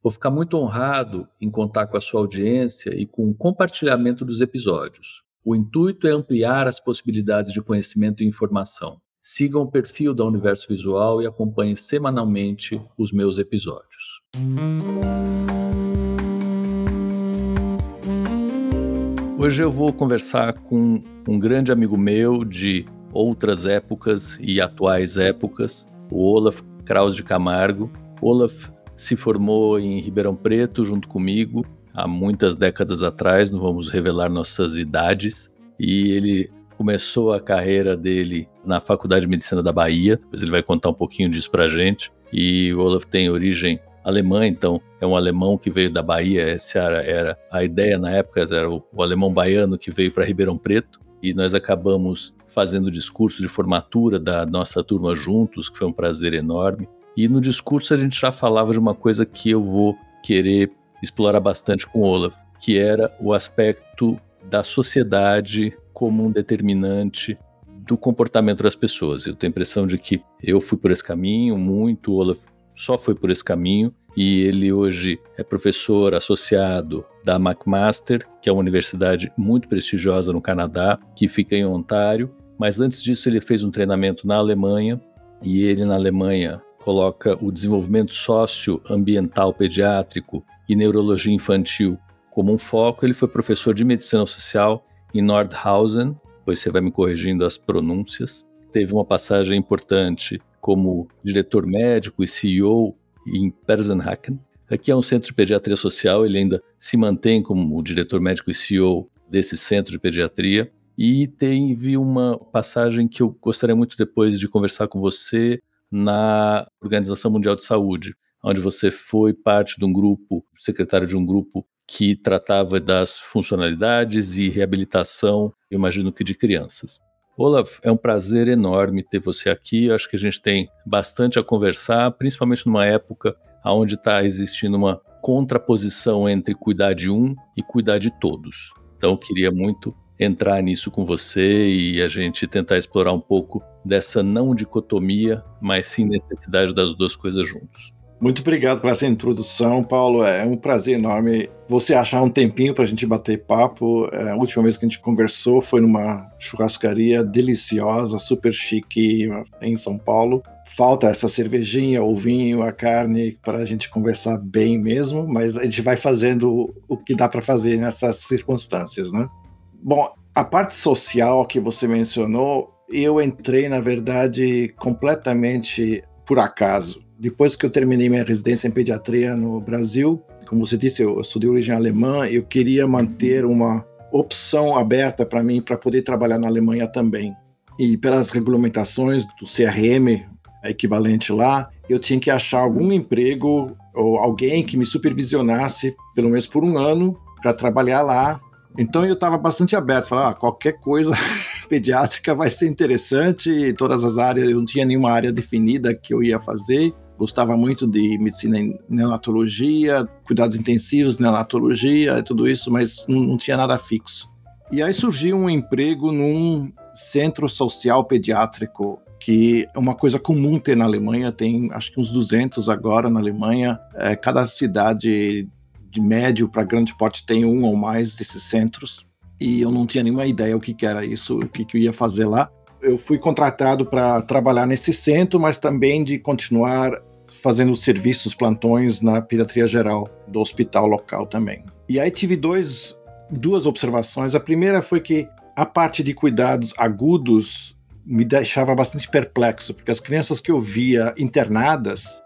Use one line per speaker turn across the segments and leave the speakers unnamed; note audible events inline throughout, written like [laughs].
Vou ficar muito honrado em contar com a sua audiência e com o compartilhamento dos episódios. O intuito é ampliar as possibilidades de conhecimento e informação. Sigam o perfil da Universo Visual e acompanhem semanalmente os meus episódios. Hoje eu vou conversar com um grande amigo meu de outras épocas e atuais épocas, o Olaf Kraus de Camargo. Olaf se formou em Ribeirão Preto junto comigo há muitas décadas atrás, não vamos revelar nossas idades, e ele começou a carreira dele na Faculdade de Medicina da Bahia, depois ele vai contar um pouquinho disso pra gente. E o Olaf tem origem alemã, então é um alemão que veio da Bahia, essa era, a ideia na época, era o, o alemão baiano que veio para Ribeirão Preto, e nós acabamos fazendo o discurso de formatura da nossa turma juntos, que foi um prazer enorme. E no discurso a gente já falava de uma coisa que eu vou querer explorar bastante com o Olaf, que era o aspecto da sociedade como um determinante do comportamento das pessoas. Eu tenho a impressão de que eu fui por esse caminho, muito, o Olaf só foi por esse caminho, e ele hoje é professor associado da McMaster, que é uma universidade muito prestigiosa no Canadá, que fica em Ontário. Mas antes disso, ele fez um treinamento na Alemanha, e ele na Alemanha coloca o desenvolvimento socioambiental pediátrico e neurologia infantil como um foco. Ele foi professor de medicina social em Nordhausen, pois você vai me corrigindo as pronúncias. Teve uma passagem importante como diretor médico e CEO em Persenhaken. Aqui é um centro de pediatria social, ele ainda se mantém como o diretor médico e CEO desse centro de pediatria. E teve uma passagem que eu gostaria muito depois de conversar com você na Organização Mundial de Saúde, onde você foi parte de um grupo, secretário de um grupo que tratava das funcionalidades e reabilitação, imagino que de crianças. Olaf, é um prazer enorme ter você aqui. Eu acho que a gente tem bastante a conversar, principalmente numa época onde está existindo uma contraposição entre cuidar de um e cuidar de todos. Então, eu queria muito entrar nisso com você e a gente tentar explorar um pouco dessa não dicotomia, mas sim necessidade das duas coisas juntos.
Muito obrigado por essa introdução, Paulo. É um prazer enorme você achar um tempinho para a gente bater papo. É, a última vez que a gente conversou foi numa churrascaria deliciosa, super chique em São Paulo. Falta essa cervejinha, o vinho, a carne para a gente conversar bem mesmo, mas a gente vai fazendo o que dá para fazer nessas circunstâncias, né? Bom, a parte social que você mencionou, eu entrei, na verdade, completamente por acaso. Depois que eu terminei minha residência em pediatria no Brasil, como você disse, eu estudei origem alemã, eu queria manter uma opção aberta para mim para poder trabalhar na Alemanha também. E pelas regulamentações do CRM, equivalente lá, eu tinha que achar algum emprego ou alguém que me supervisionasse, pelo menos por um ano, para trabalhar lá então eu estava bastante aberto, falava, ah, qualquer coisa [laughs] pediátrica vai ser interessante, todas as áreas, eu não tinha nenhuma área definida que eu ia fazer, gostava muito de medicina em neonatologia, cuidados intensivos, neonatologia, tudo isso, mas não, não tinha nada fixo. E aí surgiu um emprego num centro social pediátrico que é uma coisa comum ter na Alemanha, tem acho que uns 200 agora na Alemanha. É, cada cidade de médio para grande porte tem um ou mais desses centros e eu não tinha nenhuma ideia o que, que era isso, o que, que eu ia fazer lá. Eu fui contratado para trabalhar nesse centro, mas também de continuar fazendo serviços, plantões na pediatria geral do hospital local também. E aí tive dois, duas observações. A primeira foi que a parte de cuidados agudos me deixava bastante perplexo, porque as crianças que eu via internadas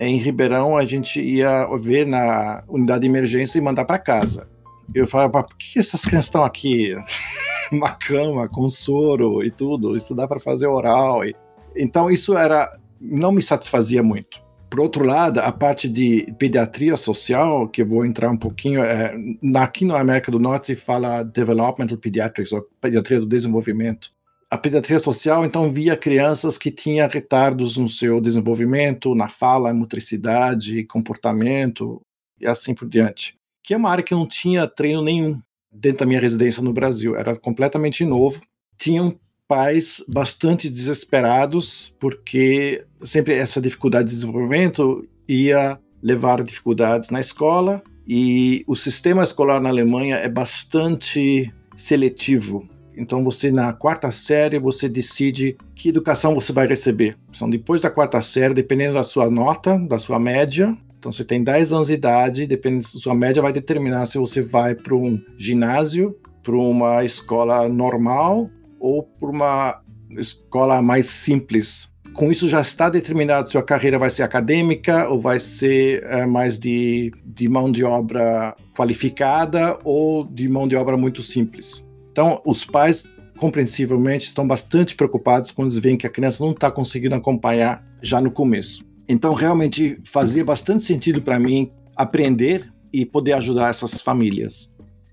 em Ribeirão, a gente ia ver na unidade de emergência e mandar para casa. Eu falava, por que essas crianças estão aqui? [laughs] Uma cama com soro e tudo, isso dá para fazer oral. E... Então, isso era não me satisfazia muito. Por outro lado, a parte de pediatria social, que eu vou entrar um pouquinho, é, aqui na América do Norte se fala Developmental Pediatrics, ou pediatria do desenvolvimento. A pediatria social, então, via crianças que tinham retardos no seu desenvolvimento, na fala, motricidade, comportamento e assim por diante. Que é uma área que não tinha treino nenhum dentro da minha residência no Brasil. Era completamente novo. Tinham pais bastante desesperados, porque sempre essa dificuldade de desenvolvimento ia levar dificuldades na escola, e o sistema escolar na Alemanha é bastante seletivo. Então você na quarta série você decide que educação você vai receber. Então depois da quarta série, dependendo da sua nota, da sua média, então você tem 10 anos de idade, dependendo da sua média vai determinar se você vai para um ginásio, para uma escola normal ou por uma escola mais simples. Com isso já está determinado se a carreira vai ser acadêmica ou vai ser é, mais de, de mão de obra qualificada ou de mão de obra muito simples. Então, os pais, compreensivelmente, estão bastante preocupados quando eles veem que a criança não está conseguindo acompanhar já no começo. Então, realmente, fazia bastante sentido para mim aprender e poder ajudar essas famílias.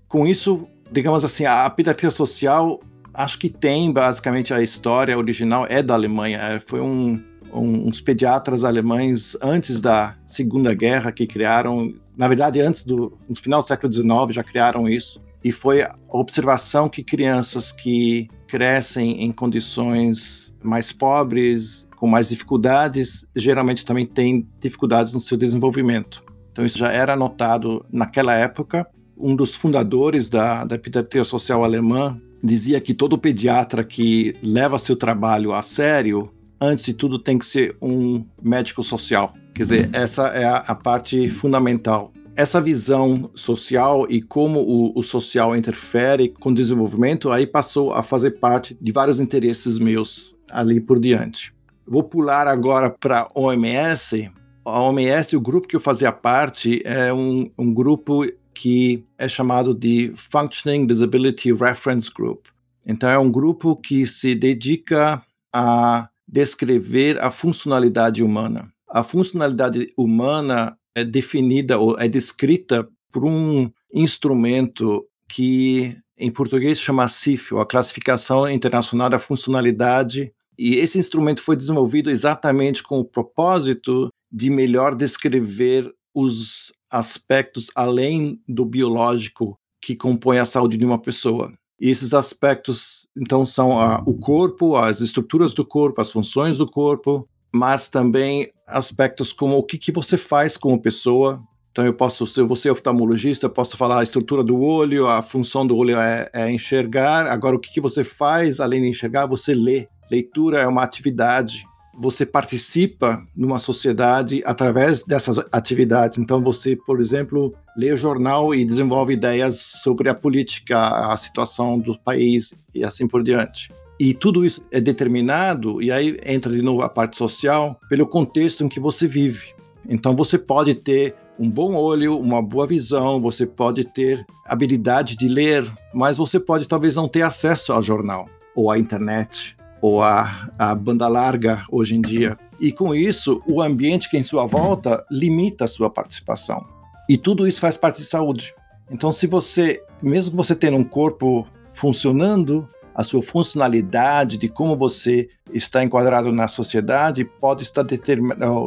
Com isso, digamos assim, a pediatria social acho que tem basicamente a história original é da Alemanha. É, foi um, um, uns pediatras alemães antes da Segunda Guerra que criaram, na verdade antes do no final do século XIX já criaram isso. E foi a observação que crianças que crescem em condições mais pobres, com mais dificuldades, geralmente também têm dificuldades no seu desenvolvimento. Então isso já era notado naquela época. Um dos fundadores da, da pediatria social alemã, dizia que todo pediatra que leva seu trabalho a sério, antes de tudo tem que ser um médico social. Quer dizer, essa é a, a parte fundamental. Essa visão social e como o, o, social interfere com o desenvolvimento, aí passou a fazer parte de vários interesses meus ali por diante. Vou pular agora para OMS. A OMS, o grupo que eu fazia parte, é um, um grupo que é chamado de Functioning Disability Reference Group. Então, é um grupo que se dedica a descrever a funcionalidade humana. A funcionalidade humana é definida ou é descrita por um instrumento que em português chama CIF, a Classificação Internacional da Funcionalidade, e esse instrumento foi desenvolvido exatamente com o propósito de melhor descrever os aspectos além do biológico que compõem a saúde de uma pessoa. E esses aspectos, então, são a, o corpo, as estruturas do corpo, as funções do corpo, mas também aspectos como o que, que você faz como pessoa. Então, eu posso, se você é oftalmologista, eu posso falar a estrutura do olho, a função do olho é, é enxergar. Agora, o que, que você faz além de enxergar? Você lê. Leitura é uma atividade você participa numa sociedade através dessas atividades. Então, você, por exemplo, lê o jornal e desenvolve ideias sobre a política, a situação do país e assim por diante. E tudo isso é determinado, e aí entra de novo a parte social, pelo contexto em que você vive. Então, você pode ter um bom olho, uma boa visão, você pode ter habilidade de ler, mas você pode talvez não ter acesso ao jornal ou à internet ou a, a banda larga hoje em dia. E com isso, o ambiente que é em sua volta limita a sua participação. E tudo isso faz parte de saúde. Então, se você, mesmo que você tenha um corpo funcionando, a sua funcionalidade de como você está enquadrado na sociedade pode estar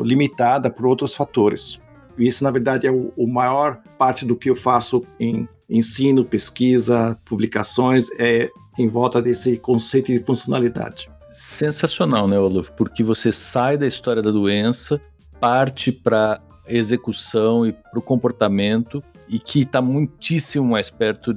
limitada por outros fatores. E isso, na verdade, é o, o maior parte do que eu faço em ensino, pesquisa, publicações, é em volta desse conceito de funcionalidade.
Sensacional, né, Olaf? Porque você sai da história da doença, parte para execução e para o comportamento, e que está muitíssimo mais perto,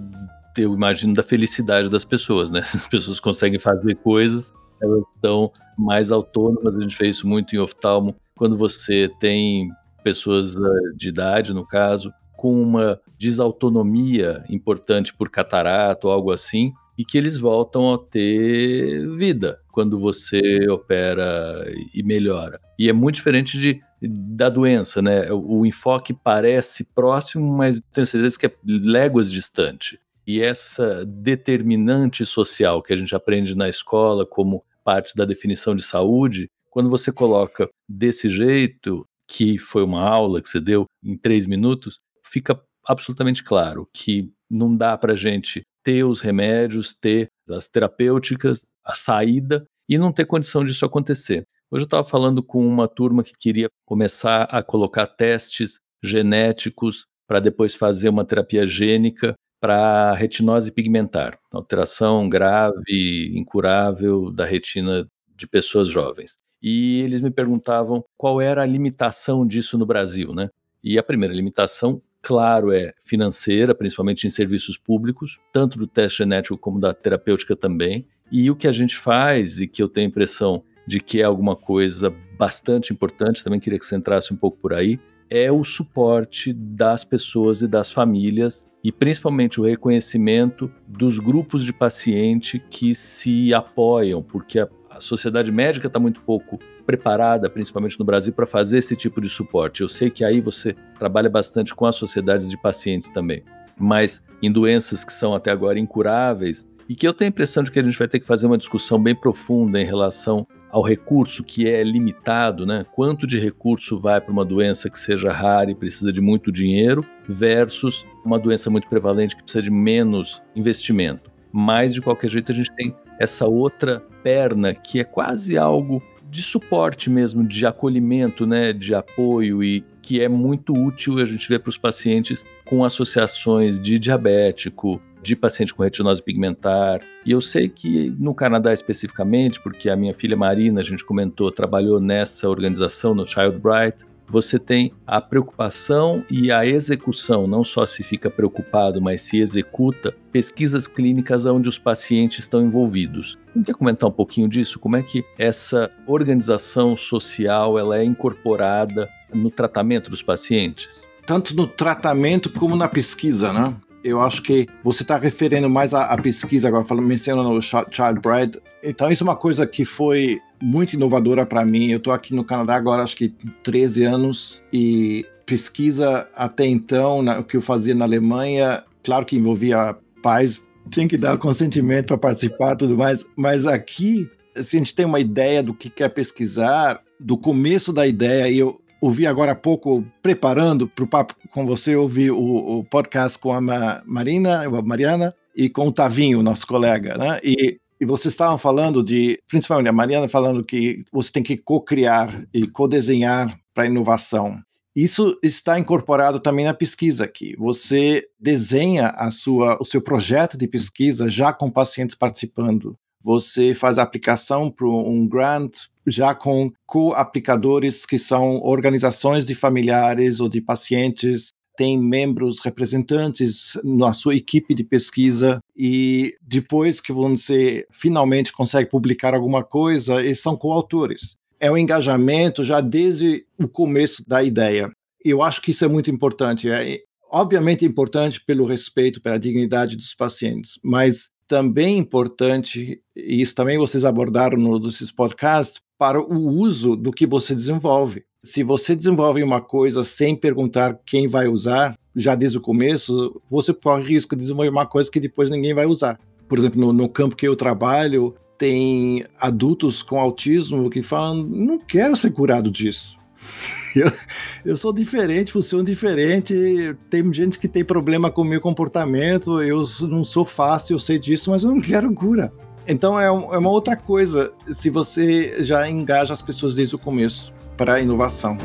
eu imagino, da felicidade das pessoas, né? [laughs] As pessoas conseguem fazer coisas, elas estão mais autônomas, a gente fez isso muito em oftalmo, quando você tem pessoas eh, de idade, no caso, com uma desautonomia importante por catarata ou algo assim, e que eles voltam a ter vida quando você opera e melhora. E é muito diferente de, da doença, né? O, o enfoque parece próximo, mas tenho certeza que é léguas distante. E essa determinante social que a gente aprende na escola como parte da definição de saúde, quando você coloca desse jeito, que foi uma aula que você deu em três minutos, fica absolutamente claro que não dá para a gente ter os remédios, ter as terapêuticas, a saída e não ter condição disso acontecer. Hoje eu estava falando com uma turma que queria começar a colocar testes genéticos para depois fazer uma terapia gênica para retinose pigmentar, alteração grave, incurável da retina de pessoas jovens. E eles me perguntavam qual era a limitação disso no Brasil, né? E a primeira limitação, claro, é financeira, principalmente em serviços públicos, tanto do teste genético como da terapêutica também. E o que a gente faz, e que eu tenho a impressão de que é alguma coisa bastante importante, também queria que você entrasse um pouco por aí, é o suporte das pessoas e das famílias e principalmente o reconhecimento dos grupos de paciente que se apoiam, porque a, a sociedade médica está muito pouco preparada, principalmente no Brasil, para fazer esse tipo de suporte. Eu sei que aí você trabalha bastante com as sociedades de pacientes também, mas em doenças que são até agora incuráveis e que eu tenho a impressão de que a gente vai ter que fazer uma discussão bem profunda em relação ao recurso que é limitado, né? Quanto de recurso vai para uma doença que seja rara e precisa de muito dinheiro versus uma doença muito prevalente que precisa de menos investimento. Mas de qualquer jeito a gente tem essa outra perna que é quase algo de suporte mesmo, de acolhimento, né, de apoio e que é muito útil a gente ver para os pacientes com associações de diabético, de paciente com retinose pigmentar. E eu sei que no Canadá especificamente, porque a minha filha Marina, a gente comentou, trabalhou nessa organização no Child Bright, você tem a preocupação e a execução, não só se fica preocupado, mas se executa pesquisas clínicas onde os pacientes estão envolvidos. Não quer comentar um pouquinho disso? Como é que essa organização social ela é incorporada no tratamento dos pacientes?
Tanto no tratamento como na pesquisa, né? Eu acho que você está referindo mais à, à, pesquisa agora, falando, mencionando o Child Bride. Então, isso é uma coisa que foi muito inovadora para mim. Eu estou aqui no Canadá agora, acho que 13 anos, e pesquisa até então, na, o que eu fazia na Alemanha, claro que envolvia pais, tinha que dar consentimento para participar tudo mais, mas aqui, se a gente tem uma ideia do que quer pesquisar, do começo da ideia, e eu, ouvi agora há pouco, preparando para o papo com você, ouvi o, o, podcast com a Marina, a Mariana, e com o Tavinho, nosso colega, né? E, e vocês estavam falando de, principalmente a Mariana falando que você tem que co-criar e co-desenhar para inovação. Isso está incorporado também na pesquisa aqui. Você desenha a sua, o seu projeto de pesquisa já com pacientes participando. Você faz a aplicação para um grant já com co-aplicadores que são organizações de familiares ou de pacientes, tem membros representantes na sua equipe de pesquisa e depois que você finalmente consegue publicar alguma coisa, eles são coautores. É um engajamento já desde o começo da ideia. Eu acho que isso é muito importante. É obviamente importante pelo respeito, pela dignidade dos pacientes, mas também importante, e isso também vocês abordaram no desses podcasts, para o uso do que você desenvolve. Se você desenvolve uma coisa sem perguntar quem vai usar, já desde o começo, você corre risco de desenvolver uma coisa que depois ninguém vai usar. Por exemplo, no, no campo que eu trabalho, tem adultos com autismo que falam: não quero ser curado disso. [laughs] Eu, eu, sou diferente, funciono diferente. Tem gente que tem problema com o meu comportamento. Eu não sou fácil, eu sei disso, mas eu não quero cura. Então é, um, é uma outra coisa se você já engaja as pessoas desde o começo para a inovação.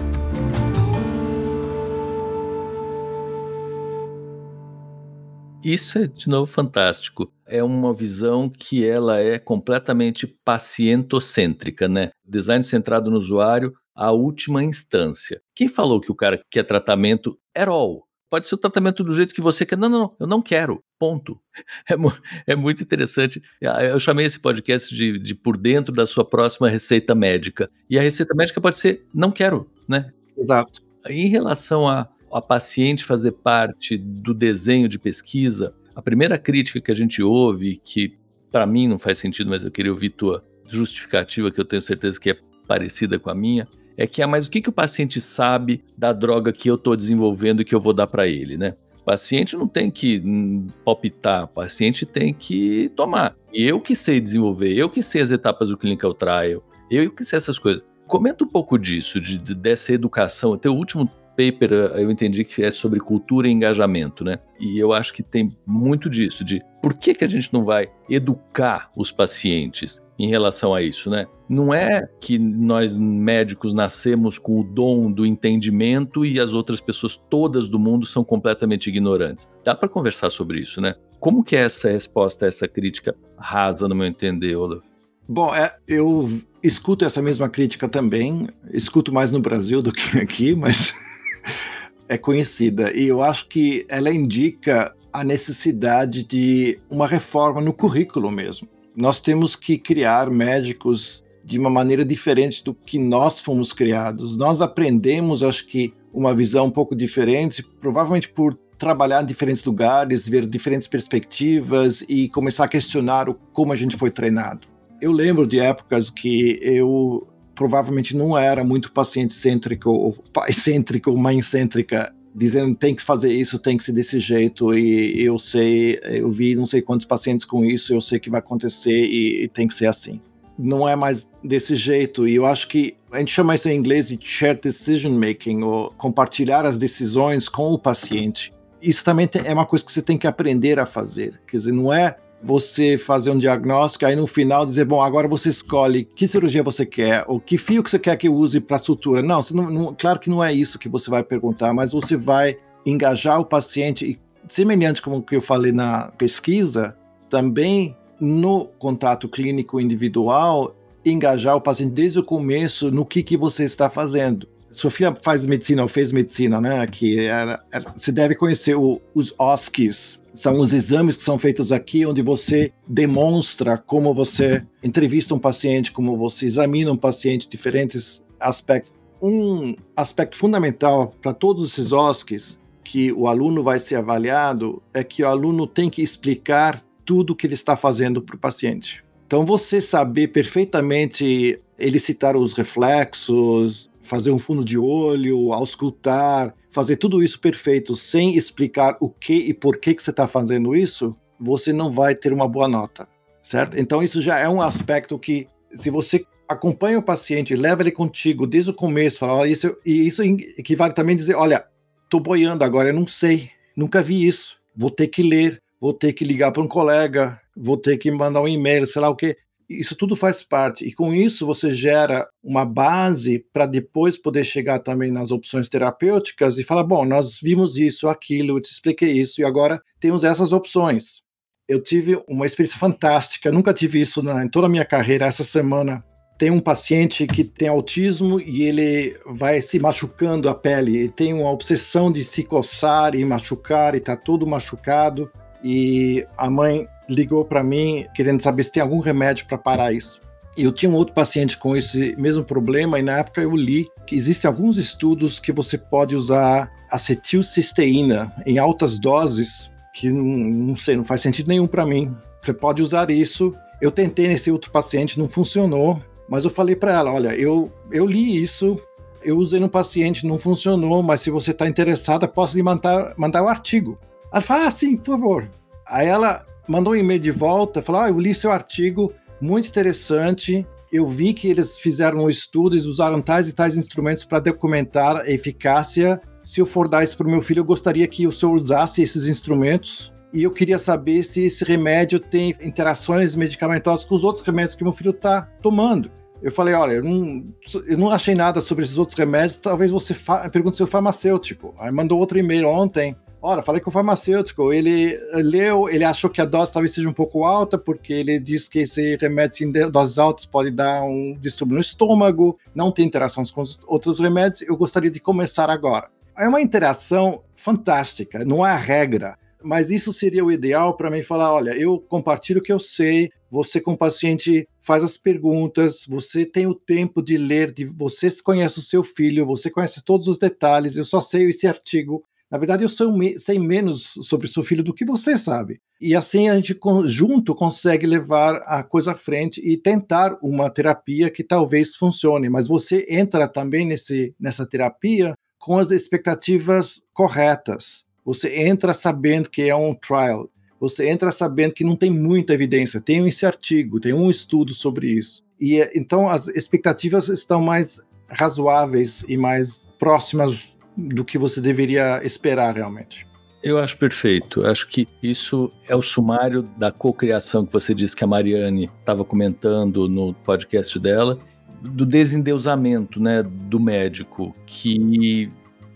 Isso é de novo fantástico. É uma visão que ela é completamente pacientocêntrica, né? Design centrado no usuário, a última instância. Quem falou que o cara quer tratamento at all? Pode ser o tratamento do jeito que você quer. Não, não, não, eu não quero. Ponto. [laughs] É, é muito interessante. Ah, eu chamei esse podcast de, de Por Dentro da Sua Próxima Receita Médica. E a receita médica pode ser não quero, né?
Exato.
Em relação a, a paciente fazer parte do desenho de pesquisa, a primeira crítica que a gente ouve, que para mim não faz sentido, mas eu queria ouvir tua justificativa, que eu tenho certeza que é parecida com a minha, é que, ah, mas o que, que o paciente sabe da droga que eu estou desenvolvendo e que eu vou dar para ele, né? O paciente não tem que hum, palpitar, o paciente tem que tomar. Eu que sei desenvolver, eu que sei as etapas do clinical trial, eu que sei essas coisas. Comenta um pouco disso, de, dessa educação. O teu último paper eh, eu entendi que é sobre cultura e engajamento, né? E eu acho que tem muito disso, de por que, que a gente não vai educar os pacientes em relação a isso, né? Não é que nós médicos nascemos com o dom do entendimento e as outras pessoas todas do mundo são completamente ignorantes. Dá para conversar sobre isso, né? Como que é essa resposta a essa crítica rasa, no meu entender, Olaf?
Bom, é, eu escuto essa mesma crítica também. Escuto mais no Brasil do que aqui, mas [laughs] [laughs] é conhecida. E eu acho que ela indica a necessidade de uma reforma no currículo mesmo nós temos que criar médicos de uma maneira diferente do que nós fomos criados. Nós aprendemos, acho que, uma visão um pouco diferente, provavelmente por trabalhar em diferentes lugares, ver diferentes perspectivas e começar a questionar o, como a gente foi treinado. Eu lembro de épocas que eu provavelmente não era muito paciente cêntrico, ou pai cêntrico, ou mãe cêntrica dizendo tem que fazer isso, tem que ser desse jeito, e eu sei, eu vi não sei quantos pacientes com isso, eu sei que vai acontecer e, e tem que ser assim. Não é mais desse jeito, e eu acho que a gente chama isso em inglês de shared decision making, ou compartilhar as decisões com o paciente. Isso também é uma coisa que você tem que aprender a fazer. Quer dizer, não é você fazer um diagnóstico, aí no final dizer, bom, agora você escolhe que cirurgia você quer, ou que fio que você quer que use para sutura. Não, não, não, claro que não é isso que você vai perguntar, mas você vai engajar o paciente, e semelhante como que eu falei na pesquisa, também no contato clínico individual, engajar o paciente desde o começo no que, que você está fazendo. Sofia faz medicina, ou fez medicina, né? Que era, era, você deve conhecer o, os OSCEs, são os exames que são feitos aqui, onde você demonstra como você entrevista um paciente, como você examina um paciente, diferentes aspectos. Um aspecto fundamental para todos esses OSCs que o aluno vai ser avaliado é que o aluno tem que explicar tudo o que ele está fazendo para o paciente. Então, você saber perfeitamente elicitar os reflexos, fazer um fundo de olho, auscultar, fazer tudo isso perfeito sem explicar o que e por que, que você está fazendo isso, você não vai ter uma boa nota, certo? Então isso já é um aspecto que, se você acompanha o paciente, leva ele contigo desde o começo, fala, isso, e isso equivale também a dizer, olha, tô boiando agora, eu não sei, nunca vi isso, vou ter que ler, vou ter que ligar para um colega, vou ter que mandar um e-mail, sei lá o que. Isso tudo faz parte, e com isso você gera uma base para depois poder chegar também nas opções terapêuticas e falar: bom, nós vimos isso, aquilo, eu te expliquei isso, e agora temos essas opções. Eu tive uma experiência [laughs] fantástica, nunca tive isso na, em toda a minha carreira. Essa semana tem um paciente que tem autismo e ele vai se machucando a pele, ele tem uma obsessão de se coçar e machucar, e está todo machucado. E a mãe ligou para mim querendo saber se tem algum remédio para parar isso. Eu tinha um outro paciente com esse mesmo problema e na época eu li que existem alguns estudos que você pode usar acetilcisteína em altas doses, que não, não sei, não faz sentido nenhum para mim. Você pode usar isso. Eu tentei nesse outro paciente, não funcionou, mas eu falei para ela, olha, eu, eu li isso, eu usei no paciente, não funcionou, mas se você está interessada, posso lhe mandar, mandar o artigo. Ela fala, ah, sim, por favor. Aí ela mandou um e-mail de volta, falou: ah, eu li seu artigo, muito interessante. Eu vi que eles fizeram um estudo, eles usaram tais e tais instrumentos para documentar a eficácia. Se eu for dar isso para o meu filho, eu gostaria que o senhor usasse esses instrumentos. E eu queria saber se esse remédio tem interações medicamentosas com os outros remédios que meu filho está tomando. Eu falei, olha, eu não, eu não achei nada sobre esses outros remédios, talvez você pergunte seu farmacêutico. Aí mandou outro e-mail ontem, Ora, falei com o farmacêutico, ele leu, ele achou que a dose talvez seja um pouco alta, porque ele diz que esse remédio em doses altas pode dar um distúrbio no estômago, não tem interações com os outros remédios, eu gostaria de começar agora. é uma interação fantástica, não há regra. Mas isso seria o ideal para mim falar: olha, eu compartilho o que eu sei, você com o paciente faz as perguntas, você tem o tempo de ler, de, você conhece o seu filho, você conhece todos os detalhes, eu só sei esse artigo. Na verdade, eu sei, menos sobre seu filho do que você sabe. E assim a gente junto consegue levar a coisa à frente e tentar uma terapia que talvez funcione. Mas você entra também nesse, nessa terapia com as expectativas corretas. Você entra sabendo que é um trial. Você entra sabendo que não tem muita evidência. Tem esse artigo, tem um estudo sobre isso. E então as expectativas estão mais razoáveis e mais próximas do que você deveria esperar realmente.
Eu acho perfeito. Acho que isso é o sumário da cocriação que você disse que a Mariane estava comentando no podcast dela, do desendeusamento, né, do médico, que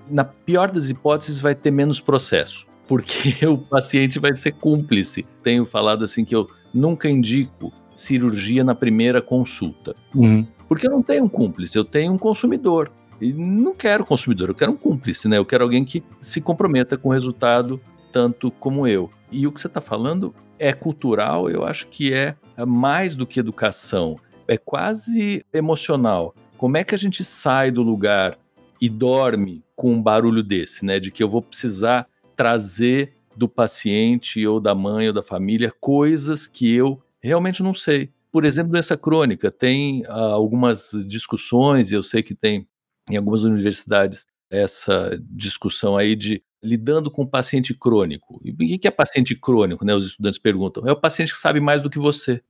na pior das hipóteses vai ter menos processo, porque [laughs] o paciente vai ser cúmplice. Tenho falado assim que eu nunca indico cirurgia na primeira consulta. Uhum. Porque eu não tenho um cúmplice, eu tenho um consumidor. E não quero consumidor, eu quero um cúmplice, né? Eu quero alguém que se comprometa com o resultado tanto como eu. E o que você está falando é cultural, eu acho que é mais do que educação, é quase emocional. Como é que a gente sai do lugar e dorme com um barulho desse, né? De que eu vou precisar trazer do paciente ou da mãe ou da família coisas que eu realmente não sei. Por exemplo, doença crônica, tem uh, algumas discussões, e eu sei que tem em algumas universidades essa discussão aí de lidando com o paciente crônico. E o que é paciente crônico, né? Os estudantes perguntam. É o paciente que sabe mais do que você,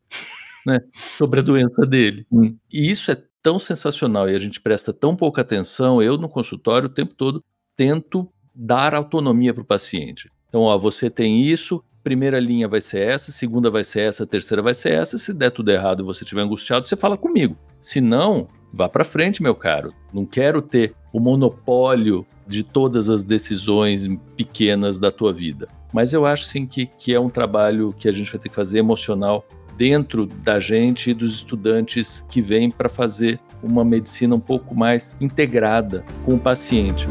né? Sobre a doença dele. Hum. E isso é tão sensacional e a gente presta tão pouca atenção. Eu no consultório o tempo todo tento dar autonomia para o paciente. Então, ó, você tem isso, primeira linha vai ser essa, segunda vai ser essa, terceira vai ser essa. Se der tudo errado e você estiver angustiado, você fala comigo. Se não, vá para frente, meu caro. Não quero ter o monopólio de todas as decisões pequenas da tua vida. Mas eu acho sim que, que é um trabalho que a gente vai ter que fazer emocional dentro da gente e dos estudantes que vêm para fazer uma medicina um pouco mais integrada com o paciente.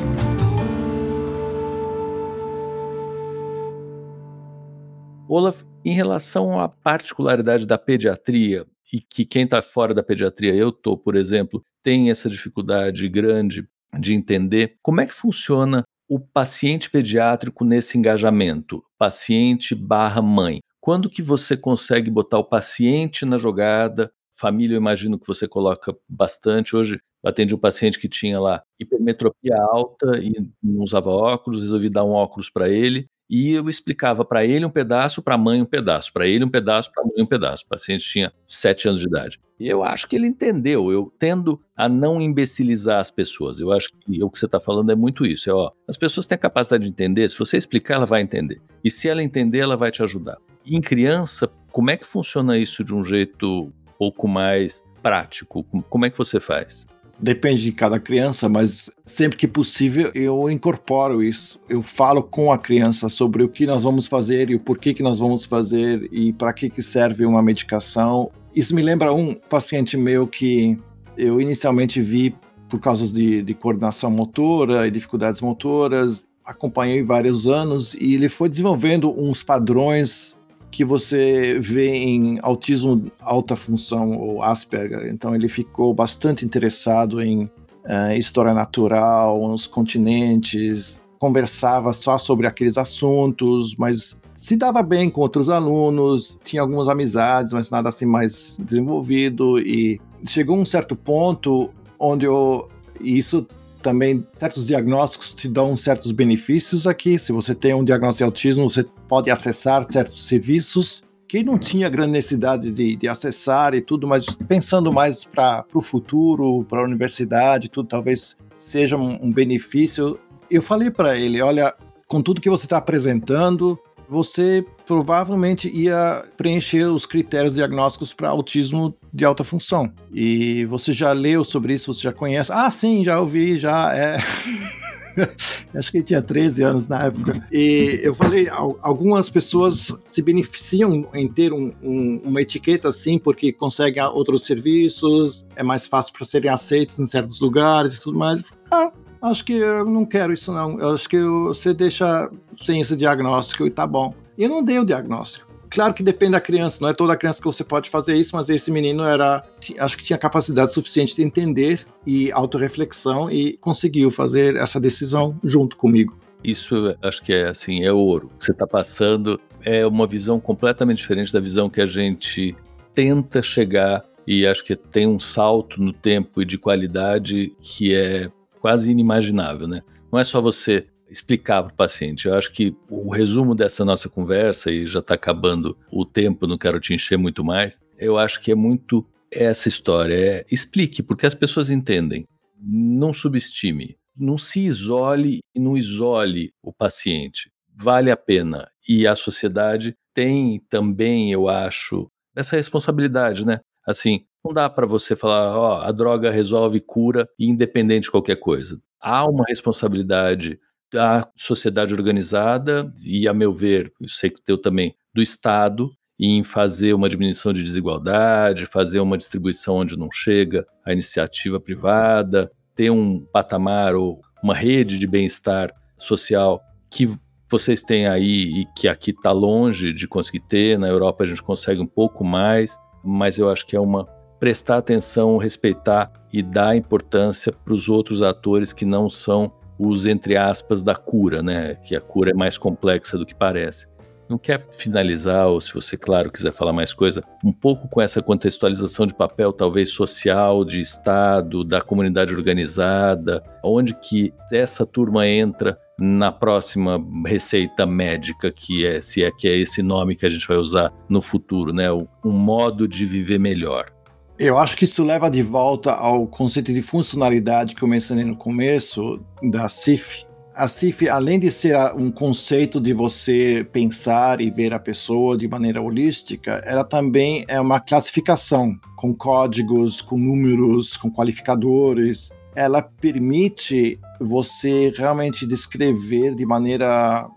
Olaf, em relação à particularidade da pediatria, e que quem está fora da pediatria, eu estou, por exemplo, tem essa dificuldade grande de entender como é que funciona o paciente pediátrico nesse engajamento, paciente barra mãe. Quando que você consegue botar o paciente na jogada? Família, eu imagino que você coloca bastante. Hoje atendi um paciente que tinha lá hipermetropia alta e não usava óculos, resolvi dar um óculos para ele e eu explicava para ele um pedaço, para a mãe um pedaço, para ele um pedaço, para a mãe um pedaço. O paciente tinha sete anos de idade. E eu acho que ele entendeu. Eu tendo a não imbecilizar as pessoas. Eu acho que o que você está falando é muito isso. É, ó, as pessoas têm a capacidade de entender. Se você explicar, ela vai entender. E se ela entender, ela vai te ajudar. E em criança, como é que funciona isso de um jeito um pouco mais prático? Como é que você faz?
Depende de cada criança, mas sempre que possível eu incorporo isso. Eu falo com a criança sobre o que nós vamos fazer e o porquê que nós vamos fazer e para que, que serve uma medicação. Isso me lembra um paciente meu que eu inicialmente vi por causa de, de coordenação motora e dificuldades motoras. Acompanhei vários anos e ele foi desenvolvendo uns padrões que você vê em autismo alta função ou Asperger. Então ele ficou bastante interessado em uh, história natural, nos continentes, conversava só sobre aqueles assuntos, mas se dava bem com outros alunos, tinha algumas amizades, mas nada assim mais desenvolvido e chegou um certo ponto onde eu isso também certos diagnósticos te dão certos benefícios aqui. Se você tem um diagnóstico de autismo, você pode acessar certos serviços que não tinha grande necessidade de, de acessar e tudo, mas pensando mais para o futuro, para a universidade, tudo talvez seja um, um benefício. Eu falei para ele, olha, com tudo que você está apresentando, você provavelmente ia preencher os critérios diagnósticos para autismo de alta função. E você já leu sobre isso, você já conhece? Ah, sim, já ouvi, já é. [laughs] Acho que ele tinha 13 anos na época. E eu falei, algumas pessoas se beneficiam em ter um, um, uma etiqueta assim, porque conseguem outros serviços, é mais fácil para serem aceitos em certos lugares e tudo mais. Ah, acho que eu não quero isso não. Eu acho que você deixa sem esse diagnóstico e tá bom. E eu não dei o diagnóstico. Claro que depende da criança, não é toda criança que você pode fazer isso, mas esse menino era, acho que tinha capacidade suficiente de entender e autorreflexão e conseguiu fazer essa decisão junto comigo.
Isso acho que é assim, é ouro. Você está passando é uma visão completamente diferente da visão que a gente tenta chegar e acho que tem um salto no tempo e de qualidade que é quase inimaginável, né? Não é só você explicar para o paciente. Eu acho que o resumo dessa nossa conversa, e já está acabando o tempo, não quero te encher muito mais, eu acho que é muito essa história. É, explique, porque as pessoas entendem. Não subestime. Não se isole e não isole o paciente. Vale a pena. E a sociedade tem também, eu acho, essa responsabilidade, né? Assim, não dá para você falar, ó, a droga resolve, cura, independente de qualquer coisa. Há uma responsabilidade da sociedade organizada e, a meu ver, eu sei que teu também, do Estado em fazer uma diminuição de desigualdade, fazer uma distribuição onde não chega a iniciativa privada, ter um patamar ou uma rede de bem-estar social que vocês têm aí e que aqui está longe de conseguir ter. Na Europa a gente consegue um pouco mais, mas eu acho que é uma prestar atenção, respeitar e dar importância para os outros atores que não são os entre aspas da cura, né? Que a cura é mais complexa do que parece. Não quer finalizar, ou se você, claro, quiser falar mais coisa, um pouco com essa contextualização de papel, talvez social, de Estado, da comunidade organizada, onde que essa turma entra na próxima receita médica, que é, se é que é esse nome que a gente vai usar no futuro, né? Um modo de viver melhor.
Eu acho que isso leva de volta ao conceito de funcionalidade que eu mencionei no começo da CIF. A CIF, além de ser um conceito de você pensar e ver a pessoa de maneira holística, ela também é uma classificação com códigos, com números, com qualificadores. Ela permite você realmente descrever de maneira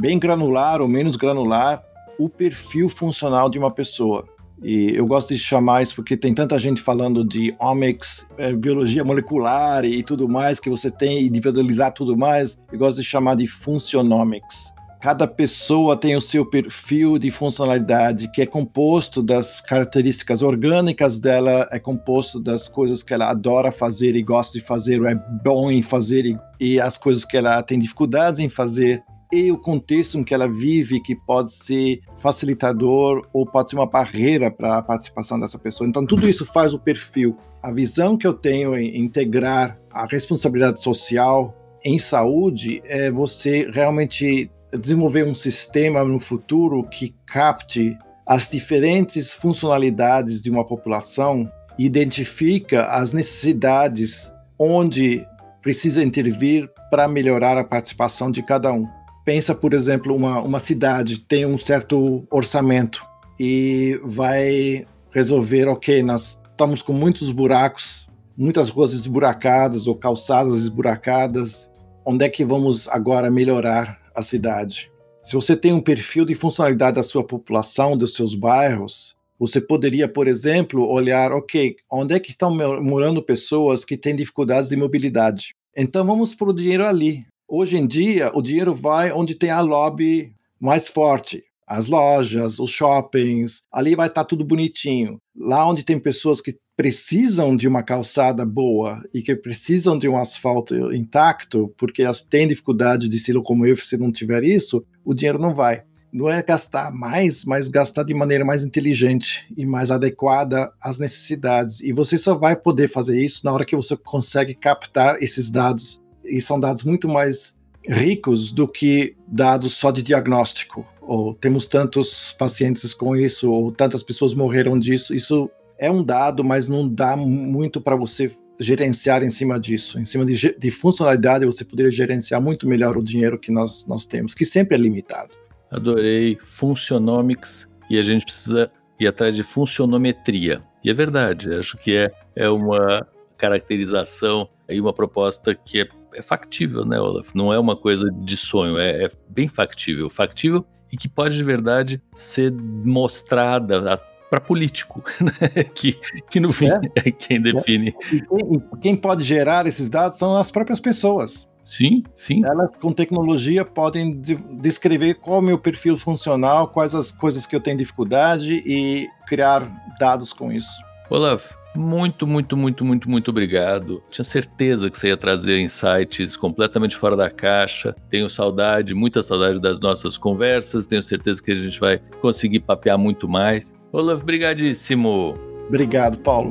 bem granular ou menos granular o perfil funcional de uma pessoa. E eu gosto de chamar isso porque tem tanta gente falando de omics, é, biologia molecular e tudo mais que você tem, individualizar tudo mais. Eu gosto de chamar de funcionomics. Cada pessoa tem o seu perfil de funcionalidade, que é composto das características orgânicas dela, é composto das coisas que ela adora fazer e gosta de fazer, ou é bom em fazer, e, e as coisas que ela tem dificuldades em fazer e o contexto em que ela vive, que pode ser facilitador ou pode ser uma barreira para a participação dessa pessoa. Então, tudo isso faz o perfil. A visão que eu tenho em integrar a responsabilidade social em saúde é você realmente desenvolver um sistema no futuro que capte as diferentes funcionalidades de uma população e identifica as necessidades onde precisa intervir para melhorar a participação de cada um pensa, por exemplo, uma, uma cidade tem um certo orçamento e vai resolver, ok, nós estamos com muitos buracos, muitas ruas esburacadas ou calçadas esburacadas, onde é que vamos agora melhorar a cidade? Se você tem um perfil de funcionalidade da sua população, dos seus bairros, você poderia, por exemplo, olhar, ok, onde é que estão morando pessoas que têm dificuldades de mobilidade? Então vamos para o dinheiro ali. Hoje em dia, o dinheiro vai onde tem a lobby mais forte. As lojas, os shoppings, ali vai estar tá tudo bonitinho. Lá onde tem pessoas que precisam de uma calçada boa e que precisam de um asfalto intacto, porque elas têm dificuldade de se locomover se não tiver isso, o dinheiro não vai. Não é gastar mais, mas gastar de maneira mais inteligente e mais adequada às necessidades. E você só vai poder fazer isso na hora que você consegue captar esses dados e são dados muito mais ricos do que dados só de diagnóstico. Ou temos tantos pacientes com isso, ou tantas pessoas morreram disso. Isso é um dado, mas não dá muito para você gerenciar em cima disso. Em cima de, de, funcionalidade, você poderia gerenciar muito melhor o dinheiro que nós, nós temos, que sempre é limitado.
Adorei Funcionomics e a gente precisa ir atrás de funcionometria. E é verdade, acho que é, é uma caracterização e uma proposta que é é factível, né, Olaf? Não é uma coisa de sonho, é, é bem factível. Factível e que pode de verdade ser mostrada para político, [laughs] né? que, que no fim é, é quem define.
E quem, quem pode gerar esses dados são as próprias pessoas.
Sim, sim.
Elas, com tecnologia, podem descrever qual é o meu perfil funcional, quais as coisas que eu tenho dificuldade e criar dados com isso.
Olaf, muito, muito, muito, muito, muito obrigado. Tinha certeza que você ia trazer insights completamente fora da caixa. Tenho saudade, muita saudade das nossas conversas. Tenho certeza que a gente vai conseguir papear muito mais. Olaf, brigadíssimo.
Obrigado, Paulo.